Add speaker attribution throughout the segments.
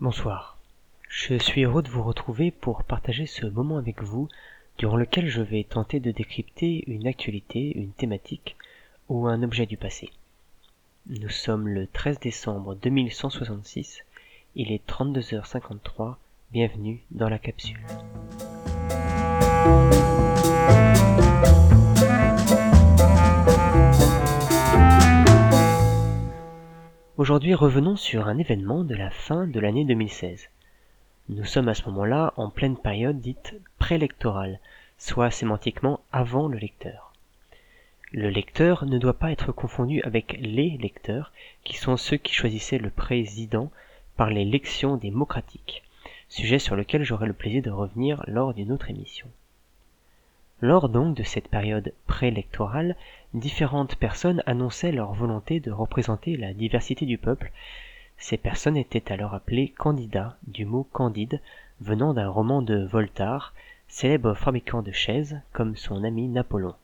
Speaker 1: Bonsoir. Je suis heureux de vous retrouver pour partager ce moment avec vous durant lequel je vais tenter de décrypter une actualité, une thématique ou un objet du passé. Nous sommes le 13 décembre 2166, il est 32h53, bienvenue dans la capsule. Aujourd'hui revenons sur un événement de la fin de l'année 2016. Nous sommes à ce moment-là en pleine période dite prélectorale, soit sémantiquement avant le lecteur. Le lecteur ne doit pas être confondu avec les lecteurs, qui sont ceux qui choisissaient le président par les lections démocratiques, sujet sur lequel j'aurai le plaisir de revenir lors d'une autre émission. Lors donc de cette période préélectorale, différentes personnes annonçaient leur volonté de représenter la diversité du peuple. Ces personnes étaient alors appelées candidats, du mot candide, venant d'un roman de Voltaire, célèbre fabricant de chaises, comme son ami Napoléon.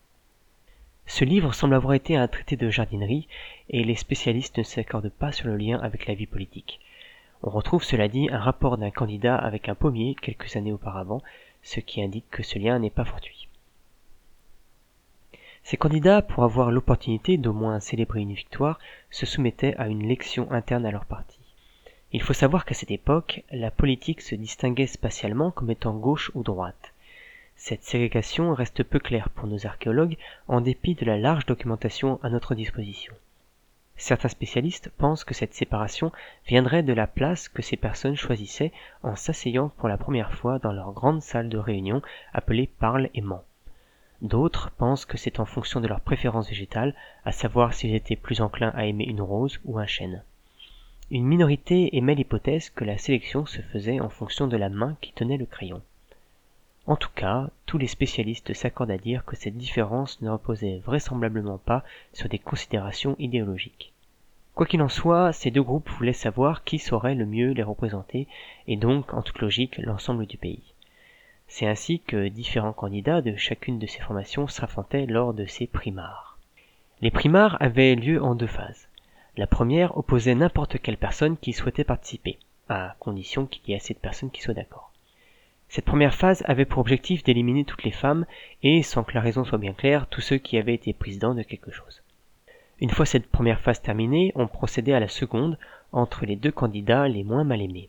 Speaker 1: Ce livre semble avoir été un traité de jardinerie, et les spécialistes ne s'accordent pas sur le lien avec la vie politique. On retrouve cela dit un rapport d'un candidat avec un pommier quelques années auparavant, ce qui indique que ce lien n'est pas fortuit. Ces candidats, pour avoir l'opportunité d'au moins célébrer une victoire, se soumettaient à une lection interne à leur parti. Il faut savoir qu'à cette époque, la politique se distinguait spatialement comme étant gauche ou droite. Cette ségrégation reste peu claire pour nos archéologues en dépit de la large documentation à notre disposition. Certains spécialistes pensent que cette séparation viendrait de la place que ces personnes choisissaient en s'asseyant pour la première fois dans leur grande salle de réunion appelée Parle et D'autres pensent que c'est en fonction de leur préférence végétale, à savoir s'ils étaient plus enclins à aimer une rose ou un chêne. Une minorité émet l'hypothèse que la sélection se faisait en fonction de la main qui tenait le crayon. En tout cas, tous les spécialistes s'accordent à dire que cette différence ne reposait vraisemblablement pas sur des considérations idéologiques. Quoi qu'il en soit, ces deux groupes voulaient savoir qui saurait le mieux les représenter, et donc, en toute logique, l'ensemble du pays. C'est ainsi que différents candidats de chacune de ces formations s'affrontaient lors de ces primaires. Les primaires avaient lieu en deux phases. La première opposait n'importe quelle personne qui souhaitait participer, à condition qu'il y ait assez de personnes qui soient d'accord. Cette première phase avait pour objectif d'éliminer toutes les femmes et, sans que la raison soit bien claire, tous ceux qui avaient été présidents de quelque chose. Une fois cette première phase terminée, on procédait à la seconde entre les deux candidats les moins mal aimés.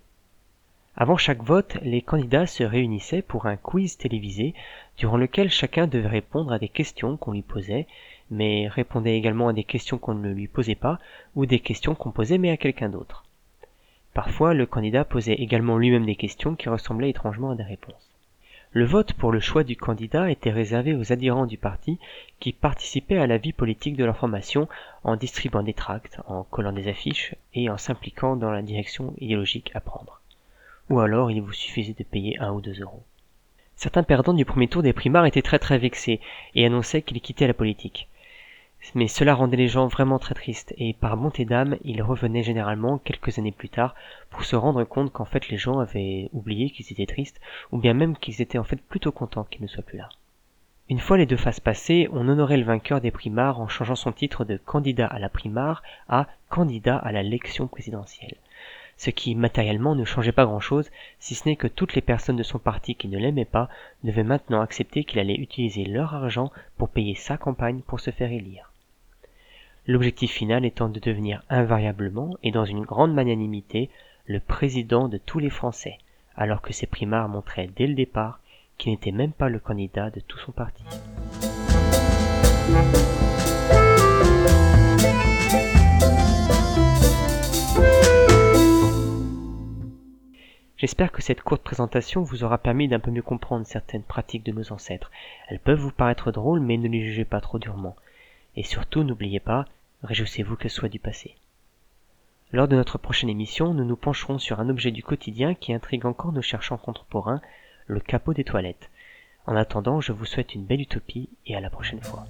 Speaker 1: Avant chaque vote, les candidats se réunissaient pour un quiz télévisé durant lequel chacun devait répondre à des questions qu'on lui posait, mais répondait également à des questions qu'on ne lui posait pas ou des questions qu'on posait mais à quelqu'un d'autre. Parfois, le candidat posait également lui-même des questions qui ressemblaient étrangement à des réponses. Le vote pour le choix du candidat était réservé aux adhérents du parti qui participaient à la vie politique de leur formation en distribuant des tracts, en collant des affiches et en s'impliquant dans la direction idéologique à prendre ou alors il vous suffisait de payer un ou deux euros. Certains perdants du premier tour des primaires étaient très très vexés et annonçaient qu'ils quittaient la politique. Mais cela rendait les gens vraiment très tristes, et par bonté d'âme, ils revenaient généralement quelques années plus tard pour se rendre compte qu'en fait les gens avaient oublié qu'ils étaient tristes, ou bien même qu'ils étaient en fait plutôt contents qu'ils ne soient plus là. Une fois les deux phases passées, on honorait le vainqueur des primaires en changeant son titre de candidat à la primaire à candidat à la l'élection présidentielle ce qui matériellement ne changeait pas grand-chose, si ce n'est que toutes les personnes de son parti qui ne l'aimaient pas devaient maintenant accepter qu'il allait utiliser leur argent pour payer sa campagne pour se faire élire. L'objectif final étant de devenir invariablement et dans une grande magnanimité le président de tous les Français, alors que ses primaires montraient dès le départ qu'il n'était même pas le candidat de tout son parti. J'espère que cette courte présentation vous aura permis d'un peu mieux comprendre certaines pratiques de nos ancêtres. Elles peuvent vous paraître drôles, mais ne les jugez pas trop durement. Et surtout, n'oubliez pas, réjouissez-vous qu'elles soient du passé. Lors de notre prochaine émission, nous nous pencherons sur un objet du quotidien qui intrigue encore nos chercheurs contemporains, le capot des toilettes. En attendant, je vous souhaite une belle utopie et à la prochaine fois.